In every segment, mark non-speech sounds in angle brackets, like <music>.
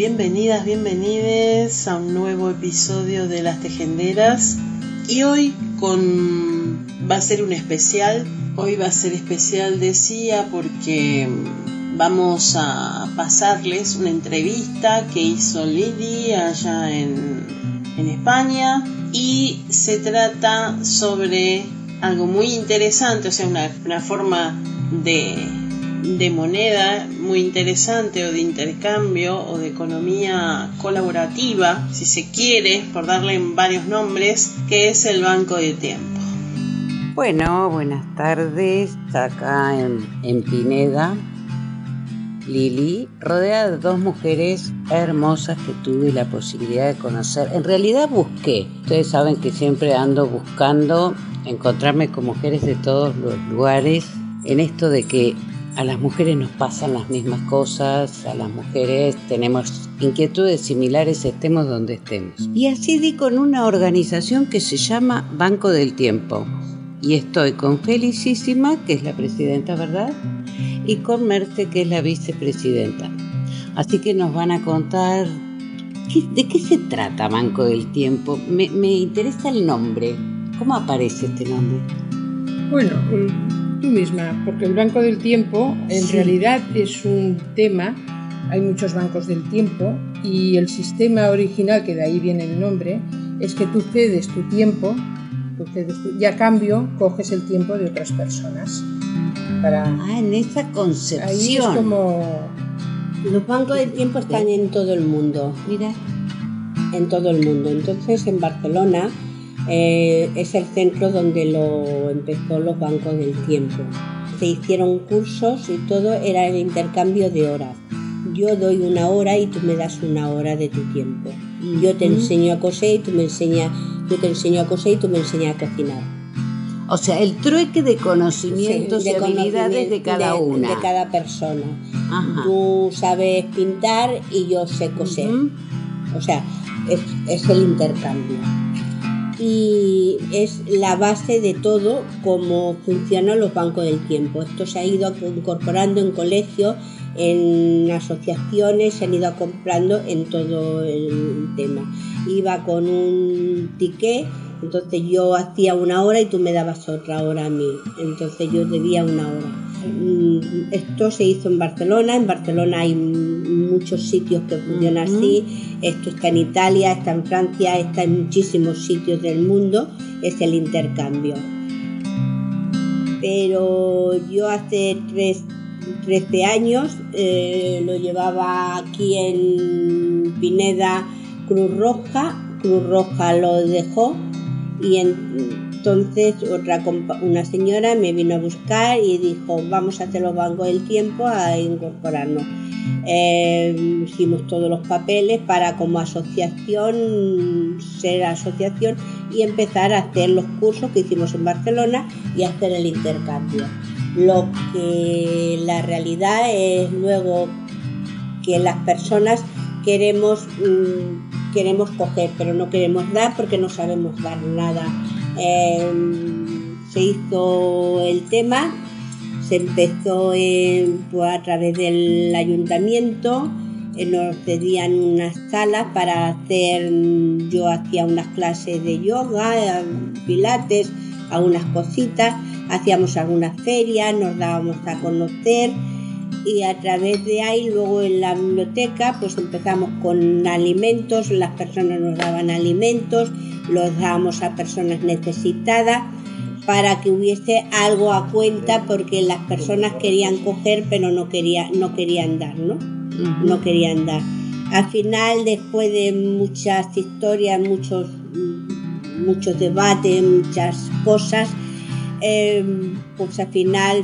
Bienvenidas, bienvenides a un nuevo episodio de Las Tejenderas. Y hoy con va a ser un especial. Hoy va a ser especial, decía, porque vamos a pasarles una entrevista que hizo Lili allá en, España. Y se trata sobre algo muy interesante, o sea, una, forma de, de moneda muy interesante o de intercambio o de economía colaborativa, si se quiere, por darle varios nombres, que es el Banco de Tiempo. Bueno, buenas tardes, acá en, Pineda, Lili, rodeada de dos mujeres hermosas que tuve la posibilidad de conocer. En realidad busqué, ustedes saben que siempre ando buscando encontrarme con mujeres de todos los lugares, en esto de que a las mujeres nos pasan las mismas cosas, a las mujeres tenemos inquietudes similares estemos donde estemos. Y así di con una organización que se llama Banco del Tiempo y estoy con Felicísima, que es la presidenta, ¿verdad? Y con Merte, que es la vicepresidenta. Así que nos van a contar de qué se trata Banco del Tiempo. Me, interesa el nombre. ¿Cómo aparece este nombre? Bueno, tú misma, porque el Banco del Tiempo en realidad es un tema, hay muchos bancos del tiempo y el sistema original, que de ahí viene el nombre, es que tú cedes tu tiempo y a cambio coges el tiempo de otras personas. Para... Ah, en esa concepción. Ahí es como... Los bancos del tiempo están en todo el mundo. Mira. En todo el mundo. Entonces en Barcelona eh, es el centro donde lo empezó los bancos del tiempo. Se hicieron cursos y todo era el intercambio de horas. Yo doy una hora y tú me das una hora de tu tiempo. Yo te enseño a coser y tú me enseñas yo te enseño a coser y tú me enseñas a cocinar. O sea, el trueque de conocimientos y habilidades de cada una. De cada persona. Tú sabes pintar y yo sé coser. O sea, es, el intercambio. Y es la base de todo cómo funcionan los bancos del tiempo. Esto se ha ido incorporando en colegios, en asociaciones, se han ido comprando en todo el tema iba con un ticket, entonces yo hacía una hora y tú me dabas otra hora a mí, entonces yo debía una hora. Mm, esto se hizo en Barcelona, en Barcelona hay muchos sitios que funcionan así, esto está en Italia, está en Francia, está en muchísimos sitios del mundo, es el intercambio. Pero yo hace tres, 13 años eh, lo llevaba aquí en Pineda Cruz Roja, Cruz Roja lo dejó y entonces otra una señora me vino a buscar y dijo vamos a hacer los bancos del tiempo a incorporarnos. Eh, hicimos todos los papeles para como asociación ser asociación y empezar a hacer los cursos que hicimos en Barcelona y hacer el intercambio. Lo que la realidad es luego que las personas queremos mm, queremos coger, pero no queremos dar porque no sabemos dar nada. Em, se hizo el tema, se empezó pues, a través del ayuntamiento, eh, nos cedían unas salas para hacer, yo hacía unas clases de yoga, pilates, algunas cositas, hacíamos algunas ferias, nos dábamos a conocer y a través de ahí luego en la biblioteca pues empezamos con alimentos, las personas nos daban alimentos, los dábamos a personas necesitadas para que hubiese algo a cuenta porque las personas querían coger pero no, quería, no querían dar, ¿no? No querían dar. Al final, después de muchas historias, muchos, muchos debates, muchas cosas, em, pues al final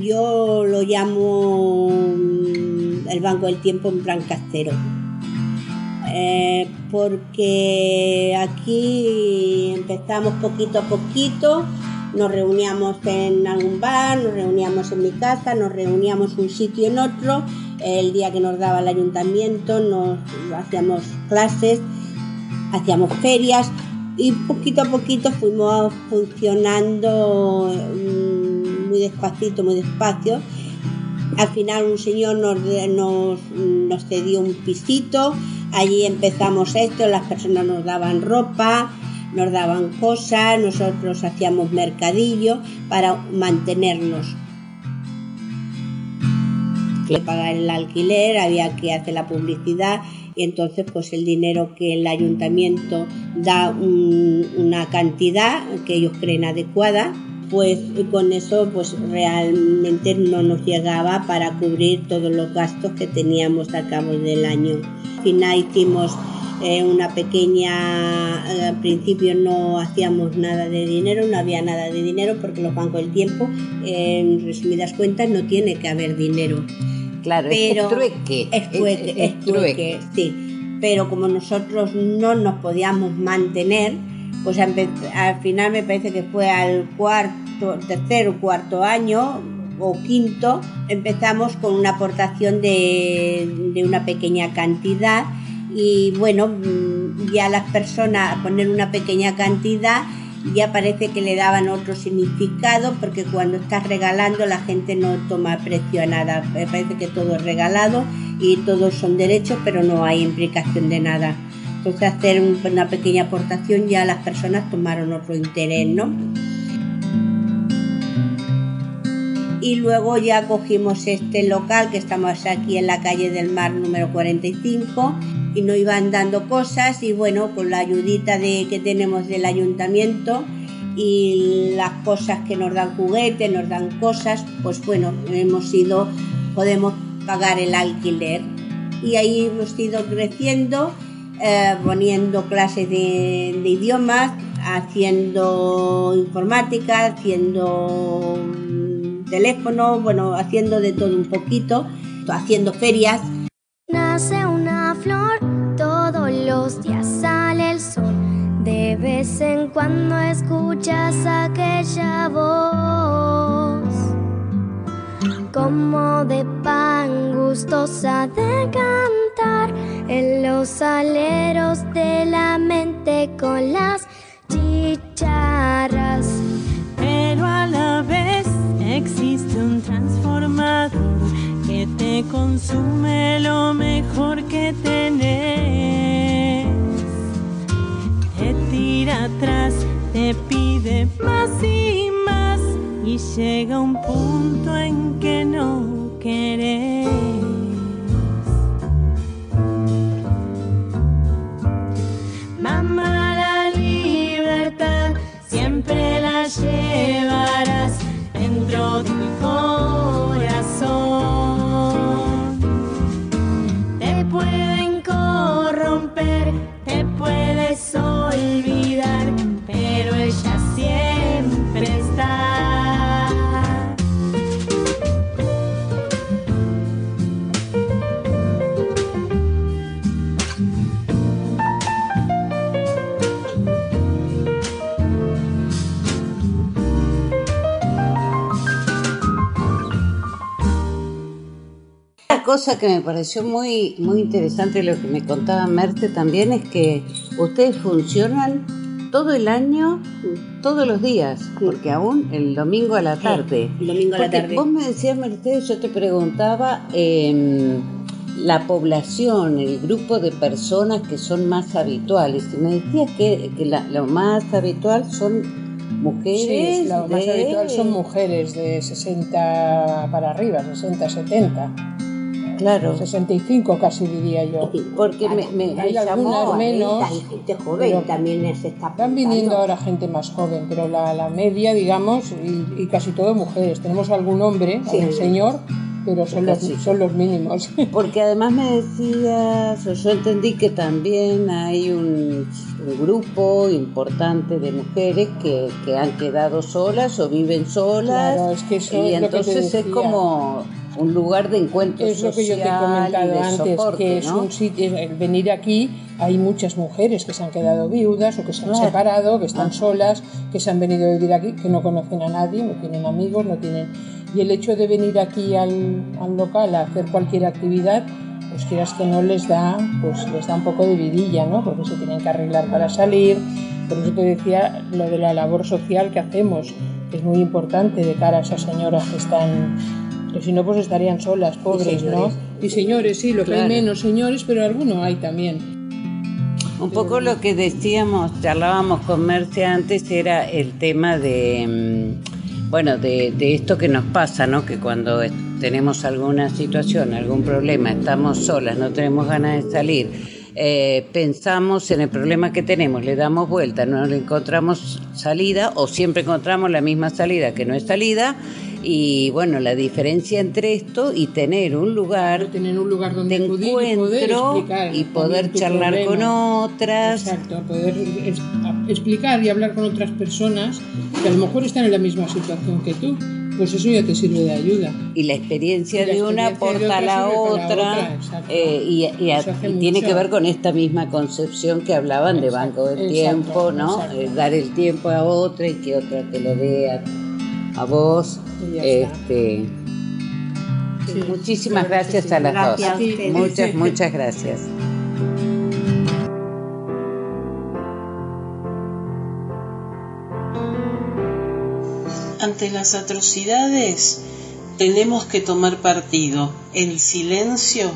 yo lo llamo mm, el Banco del Tiempo en plan casero. Eh, porque aquí empezamos poquito a poquito, nos reuníamos en algún bar, nos reuníamos en mi casa, nos reuníamos un sitio en otro, el día que nos daba el ayuntamiento nos hacíamos clases, hacíamos ferias y poquito a poquito fuimos funcionando mm, muy despacito, muy despacio. Al final un señor nos, nos, nos cedió un pisito, allí empezamos esto, las personas nos daban ropa, nos daban cosas, nosotros hacíamos mercadillo para mantenernos. Que pagar el alquiler, había que hacer la publicidad y entonces pues el dinero que el ayuntamiento da una cantidad que ellos creen adecuada pues con eso pues realmente no nos llegaba para cubrir todos los gastos que teníamos a cabo del año. Al final hicimos eh, una pequeña, eh, al principio no hacíamos nada de dinero, no había nada de dinero porque los bancos del tiempo, en resumidas cuentas, no tiene que haber dinero. Claro, pero es trueque. Es trueque, es, trueque, sí. Pero como nosotros no nos podíamos mantener, pues al final me parece que fue al cuarto, tercer o cuarto año o quinto, empezamos con una aportación de, de una pequeña cantidad y bueno, mm, ya las personas a poner una pequeña cantidad ya parece que le daban otro significado porque cuando estás regalando la gente no toma precio a nada, parece que todo es regalado y todos son derechos pero no hay implicación de nada. Entonces hacer una pequeña aportación ya las personas tomaron otro interés, ¿no? Y luego ya cogimos este local que estamos aquí en la calle del Mar número 45 y nos iban dando cosas y bueno, con la ayudita de, que tenemos del ayuntamiento y las cosas que nos dan juguetes, nos dan cosas, pues bueno, hemos ido, podemos pagar el alquiler. Y ahí hemos ido creciendo, eh, poniendo clases de, de idiomas, haciendo informática, haciendo teléfono, bueno, haciendo de todo un poquito, haciendo ferias. Nace una flor, todos los días sale el sol. De vez en cuando escuchas aquella voz, como de pan gustosa de cantar en los aleros de la mente con las existe un transformador que te consume lo mejor que tenés. Te tira atrás, te pide más y más y llega un punto en que no querés. Mamá, la libertad siempre la llevarás dentro de tu cosa que me pareció muy, muy interesante lo que me contaba Merte también es que ustedes funcionan todo el año, todos los días, porque aún el domingo a la tarde. el domingo a la Porque tarde. Vos me decías, Mercedes, yo te preguntaba em, la población, el grupo de personas que son más habituales. Y me decías que, que la- lo más habitual son mujeres. Sí, lo más de- habitual son mujeres de 60 para arriba, 60, 70, Claro, 65 casi diría yo. porque me, me, Hay llamó. menos, Hay gente joven pero también se está Están viniendo ahora gente más joven, pero la, la media, digamos, y, y casi todo mujeres. Tenemos algún hombre, Sí. algún señor, pero son los, son los mínimos. <laughs> Porque además me decías, o yo entendí que también hay un, un grupo importante de mujeres que, que han quedado solas o viven solas. Claro, es que eso y es lo que te entonces es como un lugar de encuentro Es lo que yo te he social comentado antes, soporte, que es ¿no? un sitio, el venir aquí, hay muchas mujeres que se han quedado viudas o que se han Claro. separado, que están Ah. solas, que se han venido a vivir aquí, que no conocen a nadie, no tienen amigos, no tienen... Y el hecho de venir aquí al, al local a hacer cualquier actividad, pues quieras que no les da, pues les da un poco de vidilla, ¿no? Porque se tienen que arreglar para salir. Por eso te decía lo de la labor social que hacemos, que es muy importante de cara a esas señoras que están que si no pues estarían solas, pobres, ¿no? Y señores, sí, lo que hay menos señores, pero algunos hay también. Un poco lo que decíamos, charlábamos con Merce antes, era el tema de, mm, bueno, de, de esto que nos pasa, ¿no? Que cuando tenemos alguna situación, algún problema, estamos solas, no tenemos ganas de salir, eh, pensamos en el problema que tenemos, le damos vuelta, no le encontramos salida o siempre encontramos la misma salida que no es salida. Y bueno, la diferencia entre esto y tener un lugar Tener un lugar donde de acudir y poder encuentro explicar y poder charlar con otras. Exacto, poder es- a- explicar y hablar con otras personas que a lo mejor están en la misma situación que tú. Pues eso ya te sirve de ayuda. y la experiencia Y la de una aporta a otra la otra, eh, y, a- tiene que ver con esta misma concepción que hablaban de banco del exacto, tiempo, ¿no? exacto. Eh, dar el tiempo a otra y que otra te lo dé a, a vos. Este, Sí, muchísimas gracias a las Gracias a dos. Muchas, <laughs> muchas gracias. Ante las atrocidades tenemos que tomar partido. El silencio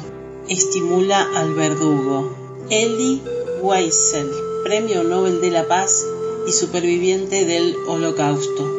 estimula al verdugo. Elie Wiesel, Premio Nobel de la Paz y superviviente del Holocausto.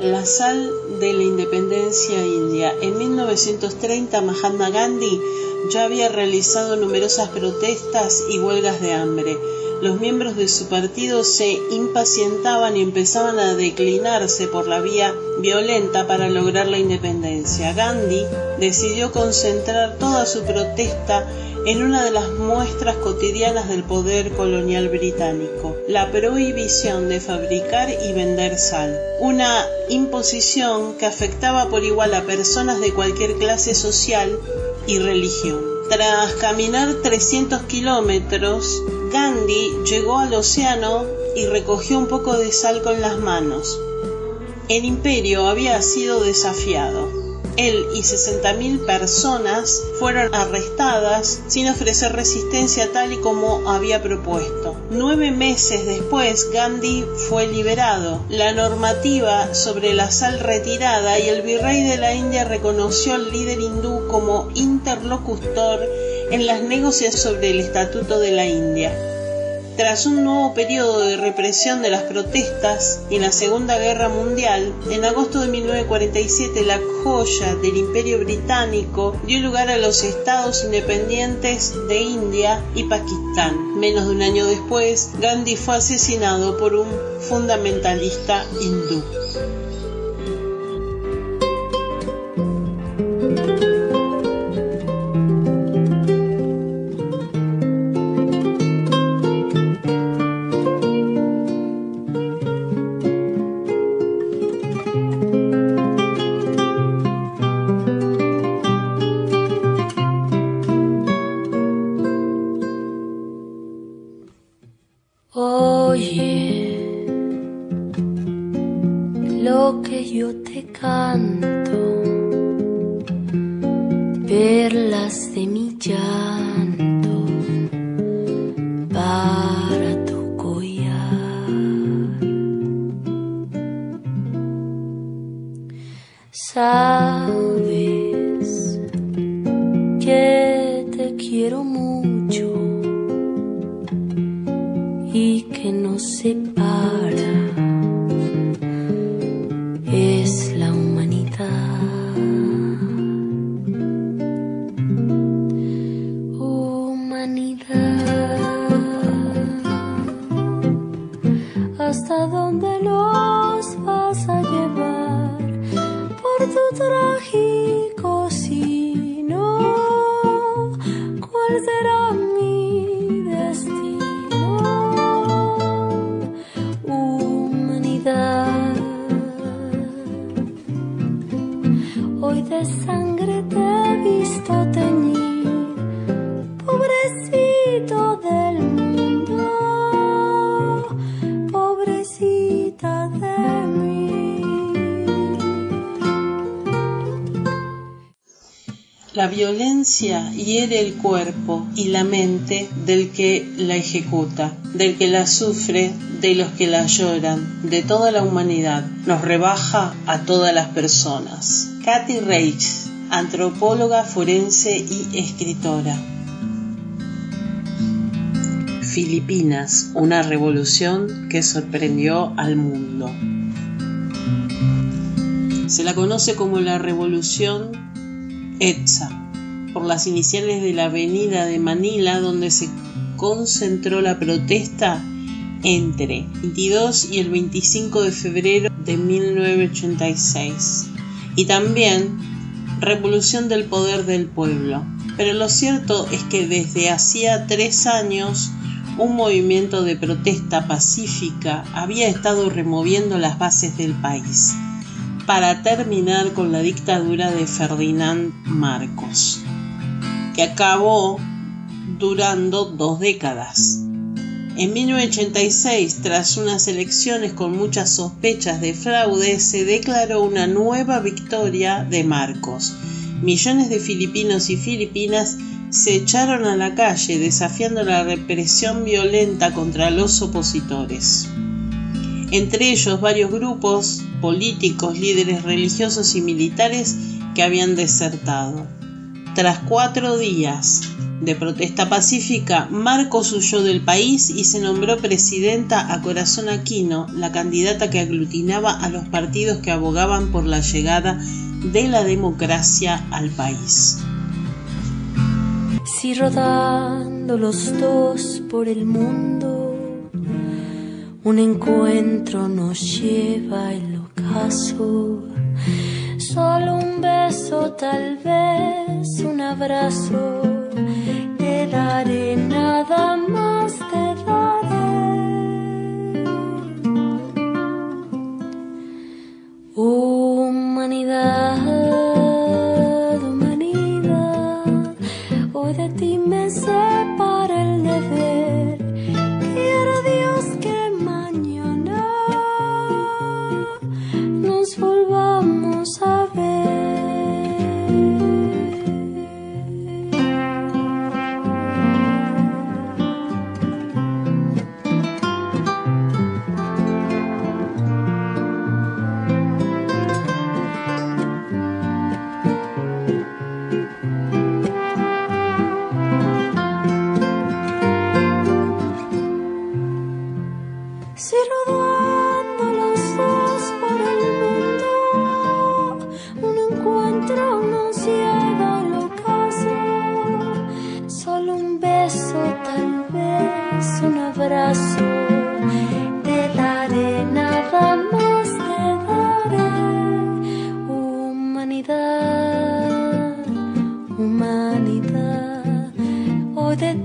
La sal de la independencia india. En 1930 Mahatma Gandhi ya había realizado numerosas protestas y huelgas de hambre. Los miembros de su partido se impacientaban y empezaban a declinarse por la vía violenta para lograr la independencia. Gandhi decidió concentrar toda su protesta en una de las muestras cotidianas del poder colonial británico, la prohibición de fabricar y vender sal, una imposición que afectaba por igual a personas de cualquier clase social y religión. Tras caminar 300 kilómetros, Gandhi llegó al océano y recogió un poco de sal con las manos. El imperio había sido desafiado. Él y 60.000 personas fueron arrestadas sin ofrecer resistencia tal y como había propuesto. Nueve meses después, Gandhi fue liberado. La normativa sobre la sal retirada y el virrey de la India reconoció al líder hindú como interlocutor en las negociaciones sobre el Estatuto de la India. Tras un nuevo periodo de represión de las protestas y la Segunda Guerra Mundial, en agosto de 1947 la joya del Imperio Británico dio lugar a los estados independientes de India y Pakistán. Menos de un año después, Gandhi fue asesinado por un fundamentalista hindú. Perlas de mi hoy de sangre te La violencia hiere el cuerpo y la mente del que la ejecuta, del que la sufre, de los que la lloran, de toda la humanidad. Nos rebaja a todas las personas. Kathy Reich, antropóloga forense y escritora. Filipinas, una revolución que sorprendió al mundo. Se la conoce como la revolución ETSA, por las iniciales de la avenida de Manila donde se concentró la protesta entre el 22 y el 25 de febrero de 1986. Y también Revolución del Poder del Pueblo. Pero lo cierto es que desde hacía tres años un movimiento de protesta pacífica había estado removiendo las bases del país para terminar con la dictadura de Ferdinand Marcos, que acabó durando dos décadas. En 1986, tras unas elecciones con muchas sospechas de fraude, se declaró una nueva victoria de Marcos. Millones de filipinos y filipinas se echaron a la calle desafiando la represión violenta contra los opositores. Entre ellos varios grupos políticos, líderes religiosos y militares que habían desertado. Tras cuatro días de protesta pacífica, Marcos huyó del país y se nombró presidenta a Corazón Aquino, la candidata que aglutinaba a los partidos que abogaban por la llegada de la democracia al país. Si rodando los dos por el mundo, un encuentro nos lleva al ocaso. Solo un beso, tal vez un abrazo, te daré nada más, te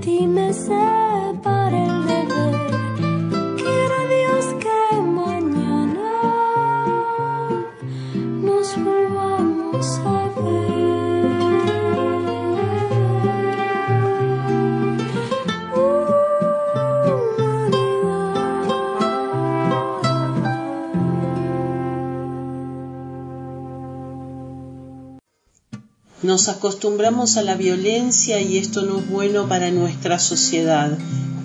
Hoy de Nos acostumbramos a la violencia y esto no es bueno para nuestra sociedad.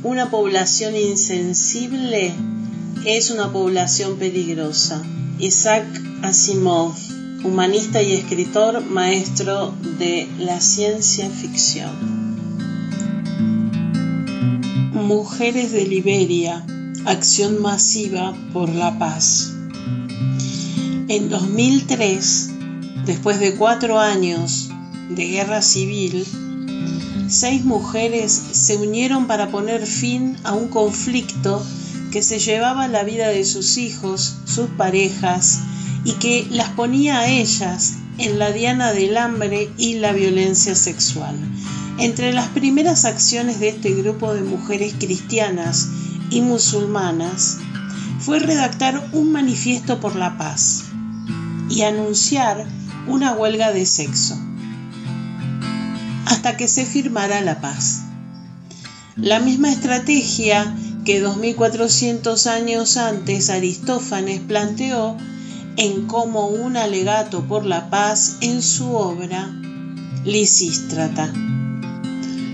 Una población insensible es una población peligrosa. Isaac Asimov, humanista y escritor, maestro de la ciencia ficción. Mujeres de Liberia, acción masiva por la paz. En 2003, después de cuatro años de guerra civil, seis mujeres se unieron para poner fin a un conflicto que se llevaba la vida de sus hijos, sus parejas, y que las ponía a ellas en la diana del hambre y la violencia sexual. Entre las primeras acciones de este grupo de mujeres cristianas y musulmanas fue redactar un manifiesto por la paz y anunciar una huelga de sexo hasta que se firmara la paz. La misma estrategia que 2400 años antes Aristófanes planteó en como un alegato por la paz en su obra Lisístrata.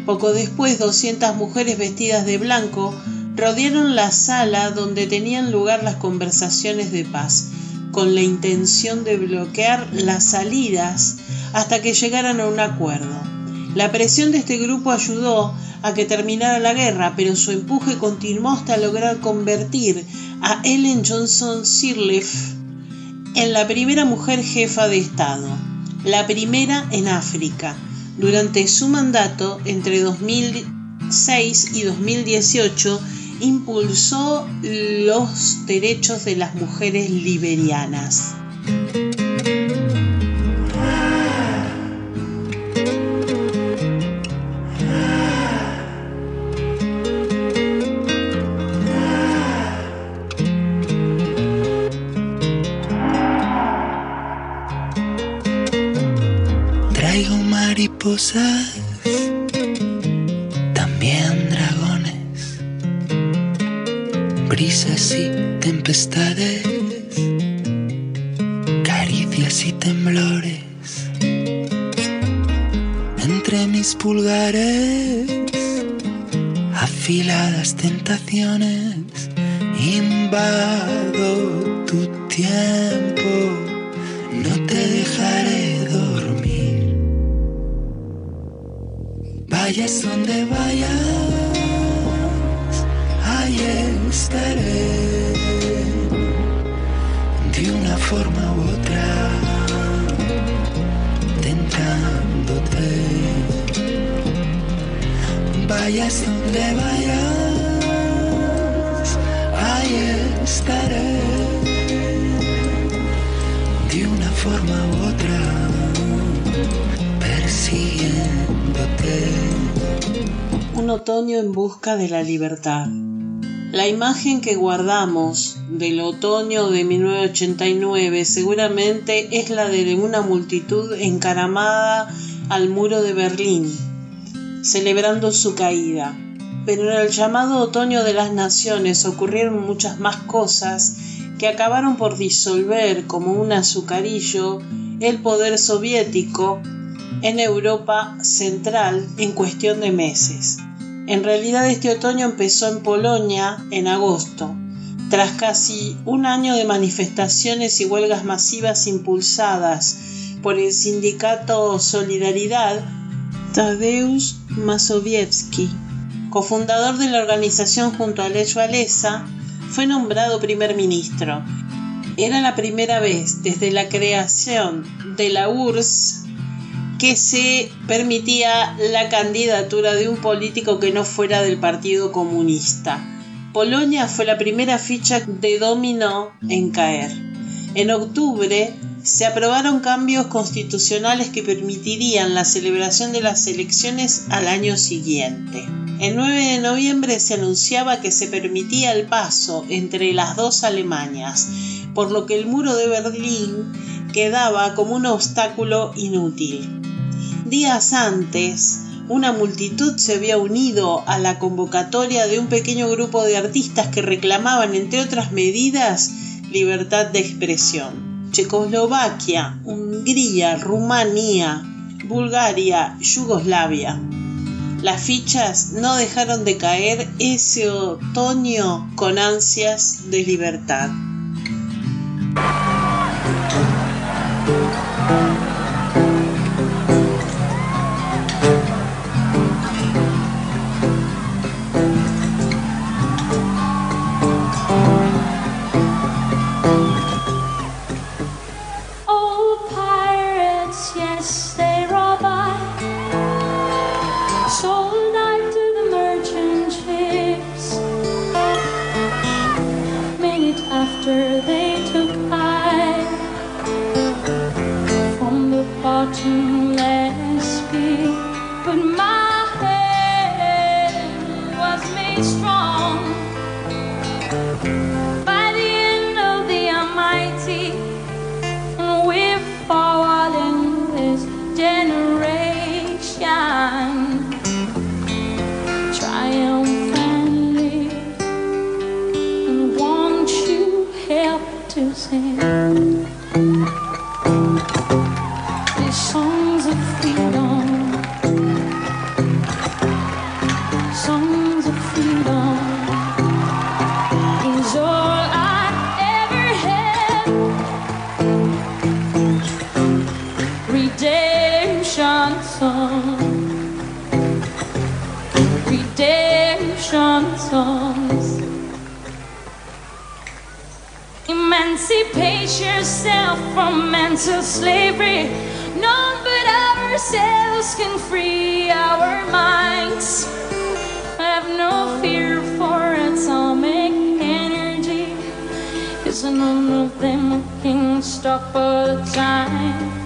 Poco después, 200 mujeres vestidas de blanco rodearon la sala donde tenían lugar las conversaciones de paz, con la intención de bloquear las salidas hasta que llegaran a un acuerdo. La presión de este grupo ayudó a que terminara la guerra, pero su empuje continuó hasta lograr convertir a Ellen Johnson Sirleaf en la primera mujer jefa de Estado, la primera en África. Durante su mandato, entre 2006 y 2018, impulsó los derechos de las mujeres liberianas. Traigo mariposas, también dragones, brisas y tempestades, caricias y temblores. Entre mis pulgares, afiladas tentaciones, invado tu tiempo, Vayas donde vayas, ahí estaré. De una forma u otra, tentándote. Vayas donde vayas, ahí estaré. De una forma u otra, Un otoño en busca de la libertad. La imagen que guardamos del otoño de 1989 seguramente es la de una multitud encaramada al muro de Berlín, celebrando su caída. Pero en el llamado otoño de las naciones ocurrieron muchas más cosas que acabaron por disolver como un azucarillo el poder soviético en Europa central en cuestión de meses. En realidad este otoño empezó en Polonia en agosto, tras casi un año de manifestaciones y huelgas masivas impulsadas por el sindicato Solidaridad, Tadeusz Mazowiecki, cofundador de la organización junto a Lech Walesa, fue nombrado primer ministro. Era la primera vez desde la creación de la URSS que se permitía la candidatura de un político que no fuera del Partido Comunista. Polonia fue la primera ficha de dominó en caer. En octubre se aprobaron cambios constitucionales que permitirían la celebración de las elecciones al año siguiente. El 9 de noviembre se anunciaba que se permitía el paso entre las dos Alemanias, por lo que el muro de Berlín quedaba como un obstáculo inútil. Días antes, una multitud se había unido a la convocatoria de un pequeño grupo de artistas que reclamaban, entre otras medidas, libertad de expresión. Checoslovaquia, Hungría, Rumanía, Bulgaria, Yugoslavia. Las fichas no dejaron de caer ese otoño con ansias de libertad. From mental slavery. None but ourselves can free our minds. Have no fear for atomic energy. Cause none of them can stop a time.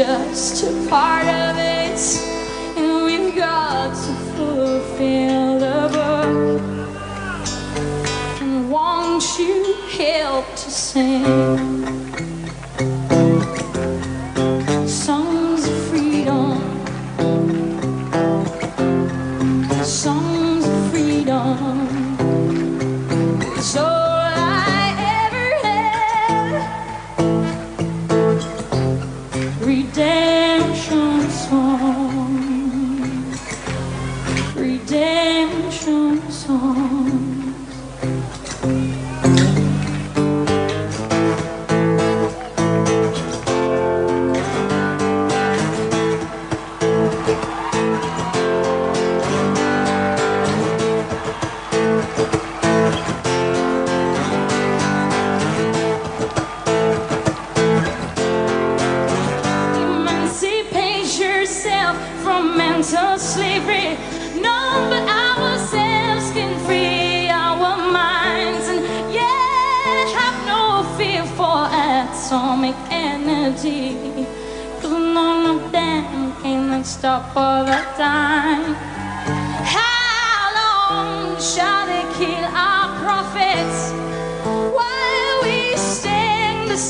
Just a part of it, and we've got to fulfill the book. And won't you help to sing redemption song, redemption song.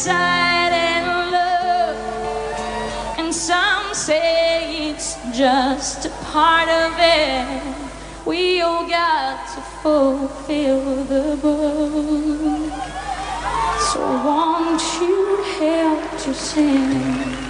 Stand and look? And some say it's just a part of it. We all got to fulfill the book. So won't you help to sing?